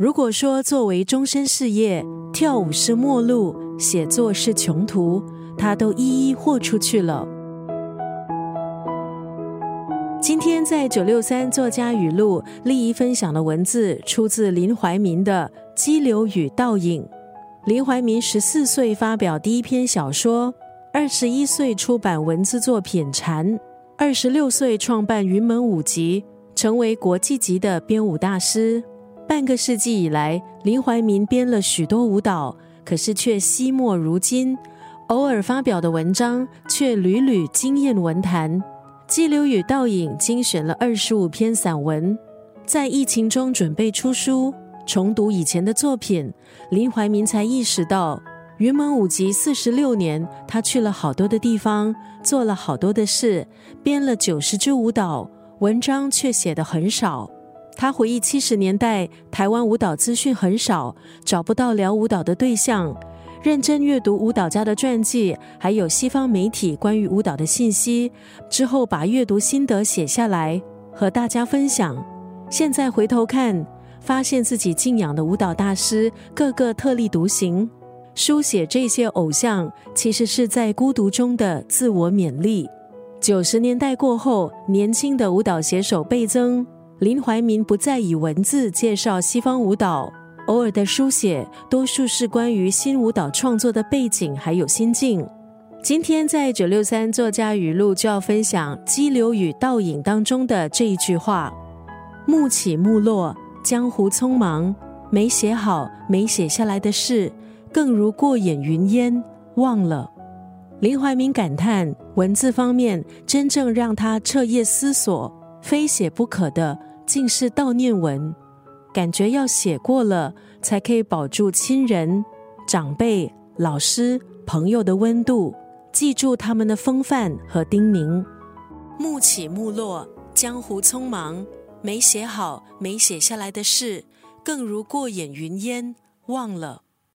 如果说作为终身事业，跳舞是末路，写作是穷途，他都一一豁出去了。今天在九六三作家语录，立一分享的文字出自林怀民的《激流与倒影》。林怀民十四岁发表第一篇小说，二十一岁出版文字作品《蝉》，二十六岁创办云门舞集，成为国际级的编舞大师。半个世纪以来，林怀民编了许多舞蹈，可是却惜墨如金，偶尔发表的文章却屡屡惊艳文坛。《激流与倒影》精选了二十五篇散文，在疫情中准备出书，重读以前的作品，林怀民才意识到，云门舞集四十六年，他去了好多的地方，做了好多的事，编了九十支舞蹈，文章却写得很少。他回忆七十年代台湾舞蹈资讯很少，找不到聊舞蹈的对象。认真阅读舞蹈家的传记，还有西方媒体关于舞蹈的信息之后，把阅读心得写下来和大家分享。现在回头看，发现自己敬仰的舞蹈大师个个特立独行。书写这些偶像，其实是在孤独中的自我勉励。九十年代过后，年轻的舞蹈写手倍增，林怀民不再以文字介绍西方舞蹈。偶尔的书写，多数是关于新舞蹈创作的背景还有心境。今天在九六三作家语录就要分享《激流与倒影》当中的这一句话：“幕起幕落，江湖匆忙，没写好、没写下来的事，更如过眼云烟，忘了。”林怀民感叹，文字方面真正让他彻夜思索、非写不可的，竟是悼念文。感觉要写过了，才可以保住亲人、长辈、老师、朋友的温度，记住他们的风范和叮咛。暮起暮落，江湖匆忙，没写好、没写下来的事，更如过眼云烟，忘了。